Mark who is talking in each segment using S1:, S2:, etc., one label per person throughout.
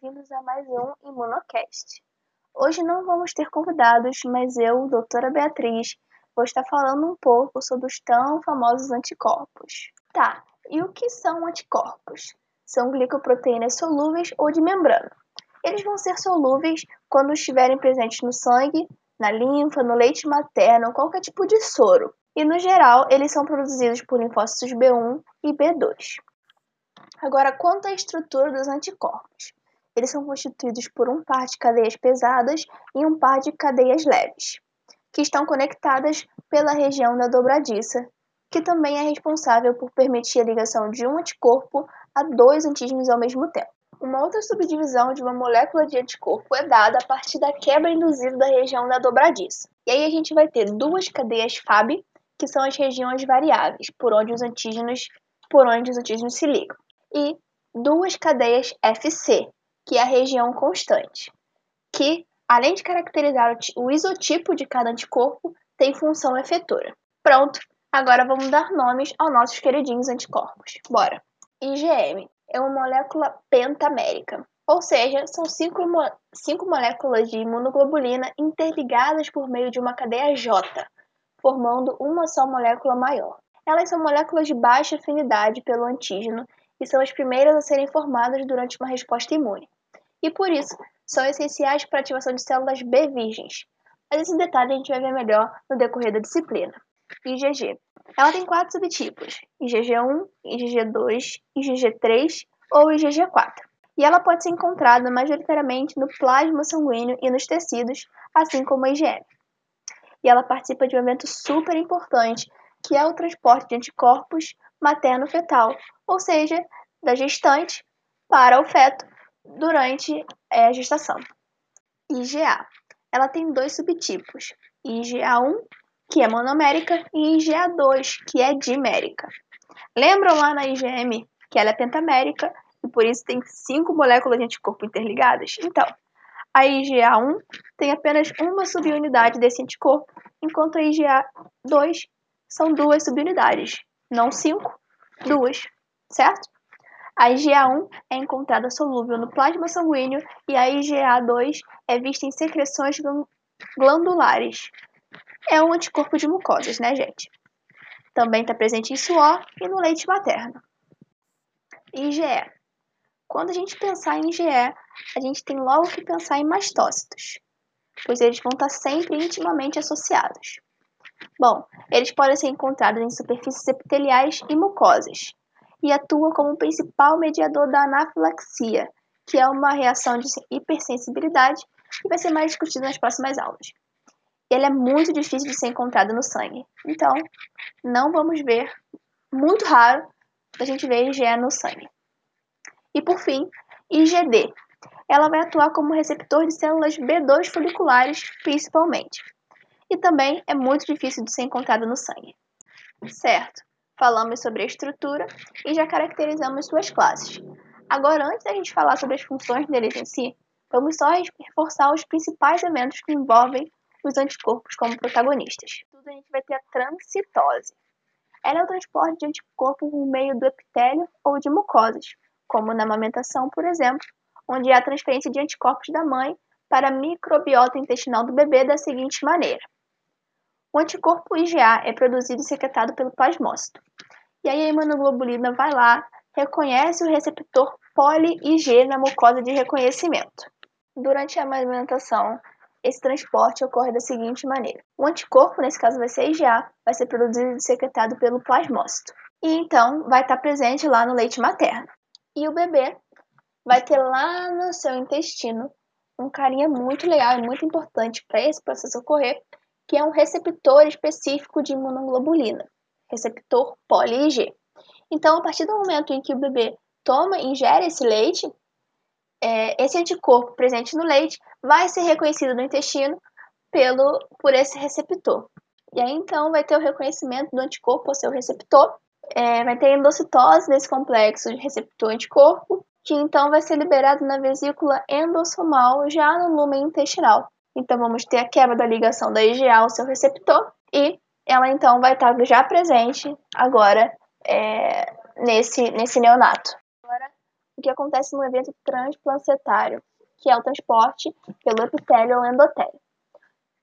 S1: bem-vindos a mais um Imunocast. Hoje não vamos ter convidados, mas eu, doutora Beatriz, vou estar falando um pouco sobre os tão famosos anticorpos. Tá, e o que são anticorpos? São glicoproteínas solúveis ou de membrana. Eles vão ser solúveis quando estiverem presentes no sangue, na linfa, no leite materno qualquer tipo de soro. E no geral, eles são produzidos por linfócitos B1 e B2. Agora, quanto à estrutura dos anticorpos, eles são constituídos por um par de cadeias pesadas e um par de cadeias leves, que estão conectadas pela região da dobradiça, que também é responsável por permitir a ligação de um anticorpo a dois antígenos ao mesmo tempo. Uma outra subdivisão de uma molécula de anticorpo é dada a partir da quebra induzida da região da dobradiça. E aí a gente vai ter duas cadeias Fab, que são as regiões variáveis, por onde os antígenos, por onde os antígenos se ligam e duas cadeias FC, que é a região constante, que, além de caracterizar o isotipo de cada anticorpo, tem função efetora. Pronto, agora vamos dar nomes aos nossos queridinhos anticorpos. Bora! IgM é uma molécula pentamérica, ou seja, são cinco, cinco moléculas de imunoglobulina interligadas por meio de uma cadeia J, formando uma só molécula maior. Elas são moléculas de baixa afinidade pelo antígeno e são as primeiras a serem formadas durante uma resposta imune. E por isso, são essenciais para a ativação de células B virgens. Mas esse detalhe a gente vai ver melhor no decorrer da disciplina. IgG. Ela tem quatro subtipos: IgG1, IgG2, IgG3 ou IgG4. E ela pode ser encontrada majoritariamente no plasma sanguíneo e nos tecidos, assim como a IgM. E ela participa de um evento super importante, que é o transporte de anticorpos materno-fetal, ou seja, da gestante para o feto durante é, a gestação. IgA. Ela tem dois subtipos, IgA1, que é monomérica, e IgA2, que é dimérica. Lembram lá na IgM que ela é pentamérica e por isso tem cinco moléculas de anticorpo interligadas? Então, a IgA1 tem apenas uma subunidade desse anticorpo, enquanto a IgA2 são duas subunidades, não cinco, duas, certo? A IgA1 é encontrada solúvel no plasma sanguíneo e a IgA2 é vista em secreções glandulares. É um anticorpo de mucosas, né, gente? Também está presente em suor e no leite materno. IgE. Quando a gente pensar em IgE, a gente tem logo que pensar em mastócitos, pois eles vão estar sempre intimamente associados. Bom, eles podem ser encontrados em superfícies epiteliais e mucosas e atuam como principal mediador da anafilaxia, que é uma reação de hipersensibilidade que vai ser mais discutida nas próximas aulas. Ele é muito difícil de ser encontrado no sangue, então não vamos ver, muito raro, a gente ver IgE no sangue. E por fim, IgD. Ela vai atuar como receptor de células B2 foliculares, principalmente e também é muito difícil de ser encontrado no sangue. Certo, falamos sobre a estrutura e já caracterizamos suas classes. Agora, antes da gente falar sobre as funções deles em si, vamos só reforçar os principais eventos que envolvem os anticorpos como protagonistas. Tudo a gente vai ter a transcitose. Ela é o transporte de anticorpo por meio do epitélio ou de mucosas, como na amamentação, por exemplo, onde há a transferência de anticorpos da mãe para a microbiota intestinal do bebê da seguinte maneira. O anticorpo IgA é produzido e secretado pelo plasmócito. E aí a imunoglobulina vai lá, reconhece o receptor poli-IG na mucosa de reconhecimento. Durante a amamentação, esse transporte ocorre da seguinte maneira: o anticorpo, nesse caso vai ser IgA, vai ser produzido e secretado pelo plasmócito. E então vai estar presente lá no leite materno. E o bebê vai ter lá no seu intestino um carinha muito legal e muito importante para esse processo ocorrer, que é um receptor específico de imunoglobulina, receptor poli-IG. Então, a partir do momento em que o bebê toma, ingere esse leite, é, esse anticorpo presente no leite vai ser reconhecido no intestino pelo, por esse receptor. E aí, então, vai ter o reconhecimento do anticorpo ao seu receptor, é, vai ter endocitose desse complexo de receptor-anticorpo, que então vai ser liberado na vesícula endossomal já no lumen intestinal. Então, vamos ter a quebra da ligação da IgA ao seu receptor e ela então vai estar já presente agora é, nesse, nesse neonato. Agora, o que acontece no evento transplacentário, que é o transporte pelo epitélio ou endotélio.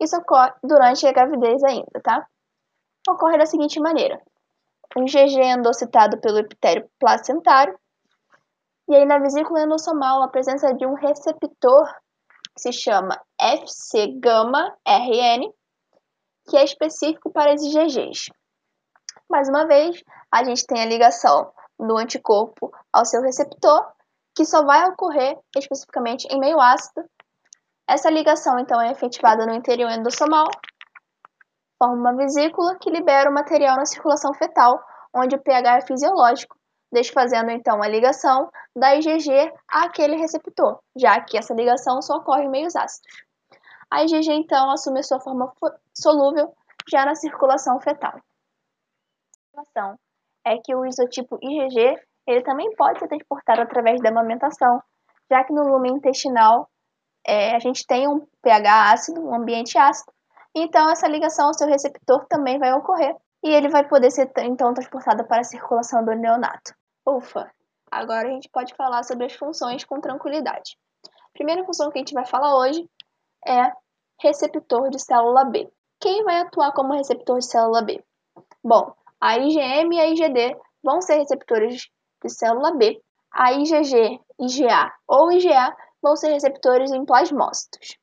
S1: Isso ocorre durante a gravidez ainda, tá? Ocorre da seguinte maneira. Um GG é endocitado pelo epitélio placentário, e aí na vesícula endossomal a presença de um receptor se chama FC-gama-RN, que é específico para esses GGs. Mais uma vez, a gente tem a ligação do anticorpo ao seu receptor, que só vai ocorrer especificamente em meio ácido. Essa ligação, então, é efetivada no interior endossomal, forma uma vesícula que libera o material na circulação fetal, onde o pH é fisiológico, desfazendo então a ligação da IgG àquele receptor, já que essa ligação só ocorre em meios ácidos. A IgG então assume a sua forma solúvel já na circulação fetal. É que o isotipo IgG ele também pode ser transportado através da amamentação, já que no lume intestinal é, a gente tem um pH ácido, um ambiente ácido, então essa ligação ao seu receptor também vai ocorrer e ele vai poder ser então transportado para a circulação do neonato. Ufa! Agora a gente pode falar sobre as funções com tranquilidade. A primeira função que a gente vai falar hoje é receptor de célula B. Quem vai atuar como receptor de célula B? Bom, a IgM e a IgD vão ser receptores de célula B. A IgG, IgA ou IgA vão ser receptores em plasmócitos.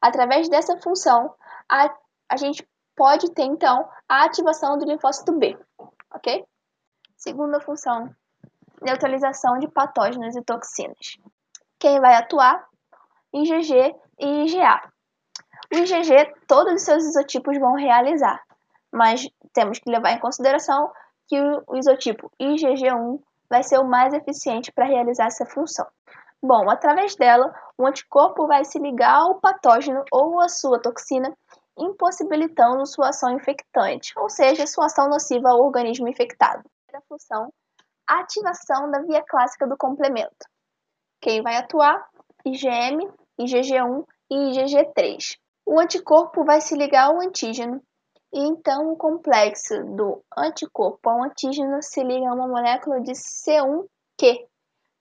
S1: Através dessa função, a, a gente pode ter então a ativação do linfócito B, ok? Segunda função neutralização de patógenos e toxinas. Quem vai atuar? IgG e IgA. O IgG, todos os seus isotipos vão realizar, mas temos que levar em consideração que o isotipo IgG1 vai ser o mais eficiente para realizar essa função. Bom, através dela, o anticorpo vai se ligar ao patógeno ou à sua toxina, impossibilitando sua ação infectante, ou seja, sua ação nociva ao organismo infectado. A função ativação da via clássica do complemento. Quem vai atuar? IgM, IgG1 e IgG3. O anticorpo vai se ligar ao antígeno e então o complexo do anticorpo ao antígeno se liga a uma molécula de C1Q,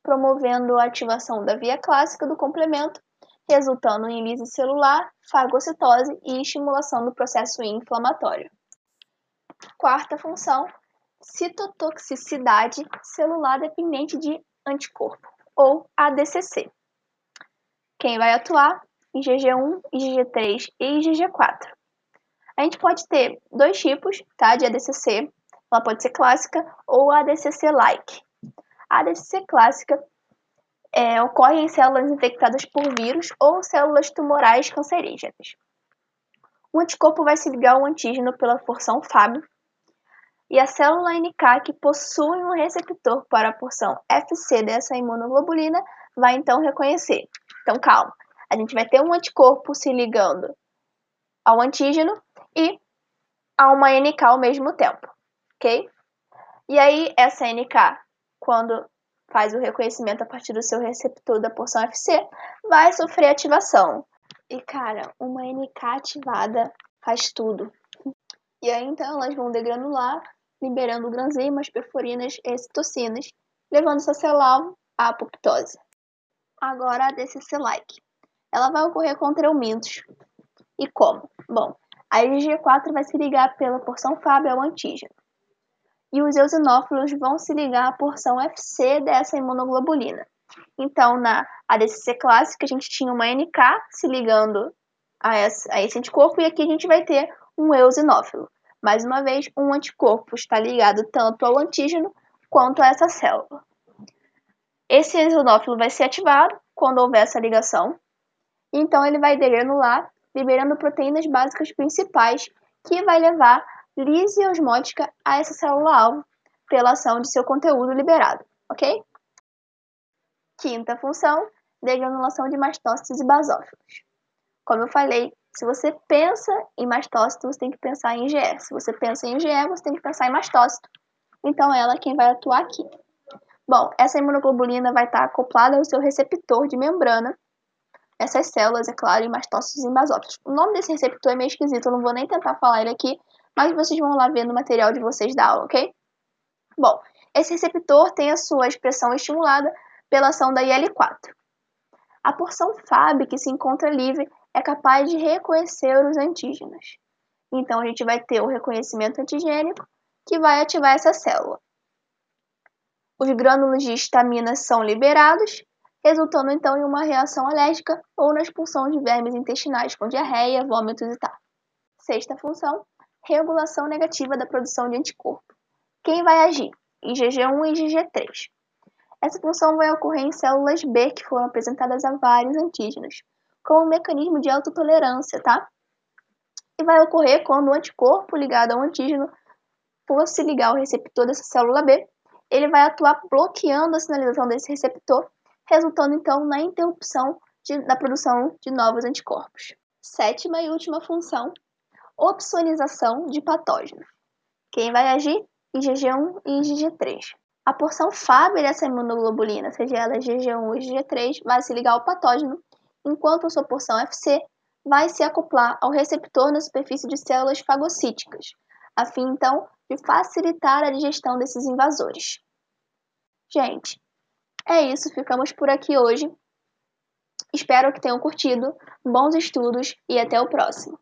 S1: promovendo a ativação da via clássica do complemento, resultando em lise celular, fagocitose e estimulação do processo inflamatório. Quarta função, citotoxicidade celular dependente de anticorpo, ou ADCC. Quem vai atuar? IgG1, IgG3 e IgG4. A gente pode ter dois tipos tá, de ADCC, ela pode ser clássica ou ADCC-like. A ADCC clássica é, ocorre em células infectadas por vírus ou células tumorais cancerígenas. O anticorpo vai se ligar ao antígeno pela porção Fab e a célula NK, que possui um receptor para a porção FC dessa imunoglobulina, vai então reconhecer. Então, calma. A gente vai ter um anticorpo se ligando ao antígeno e a uma NK ao mesmo tempo, ok? E aí, essa NK, quando faz o reconhecimento a partir do seu receptor da porção FC, vai sofrer ativação. E, cara, uma NK ativada faz tudo. E aí, então, elas vão degranular liberando granzimas, perforinas e citocinas, levando essa célula à apoptose. Agora a DCC-like. Ela vai ocorrer contra eumintos. E como? Bom, a IgG4 vai se ligar pela porção Fab ao antígeno. E os eosinófilos vão se ligar à porção FC dessa imunoglobulina. Então, na ADCC clássica, a gente tinha uma NK se ligando a esse, a esse anticorpo, e aqui a gente vai ter um eosinófilo. Mais uma vez, um anticorpo está ligado tanto ao antígeno quanto a essa célula. Esse eosinófilo vai ser ativado quando houver essa ligação, então ele vai degranular, liberando proteínas básicas principais que vai levar lise osmótica a essa célula-alvo pela ação de seu conteúdo liberado, ok? Quinta função, degranulação de mastócitos e basófilos. Como eu falei, se você pensa em mastócito, você tem que pensar em IgE. Se você pensa em IgE, você tem que pensar em mastócito. Então, ela é quem vai atuar aqui. Bom, essa imunoglobulina vai estar acoplada ao seu receptor de membrana. Essas células, é claro, em mastócitos e basófilos. O nome desse receptor é meio esquisito, eu não vou nem tentar falar ele aqui, mas vocês vão lá ver no material de vocês da aula, ok? Bom, esse receptor tem a sua expressão estimulada pela ação da IL-4. A porção Fab que se encontra livre é capaz de reconhecer os antígenos. Então, a gente vai ter o reconhecimento antigênico que vai ativar essa célula. Os grânulos de histamina são liberados, resultando então em uma reação alérgica ou na expulsão de vermes intestinais com diarreia, vômitos e tal. Sexta função, regulação negativa da produção de anticorpo. Quem vai agir? IgG1 e IgG3. Essa função vai ocorrer em células B que foram apresentadas a vários antígenos, como um mecanismo de autotolerância, tá? E vai ocorrer quando o anticorpo ligado ao antígeno fosse ligar ao receptor dessa célula B, ele vai atuar bloqueando a sinalização desse receptor, resultando então na interrupção de, da produção de novos anticorpos. Sétima e última função, opsonização de patógenos. Quem vai agir? IgG1 e IgG3. A porção Fab dessa imunoglobulina, seja ela IgG1 ou IgG3, vai se ligar ao patógeno, enquanto a sua porção FC vai se acoplar ao receptor na superfície de células fagocíticas, a fim então de facilitar a digestão desses invasores. Gente, é isso, ficamos por aqui hoje. Espero que tenham curtido, bons estudos e até o próximo.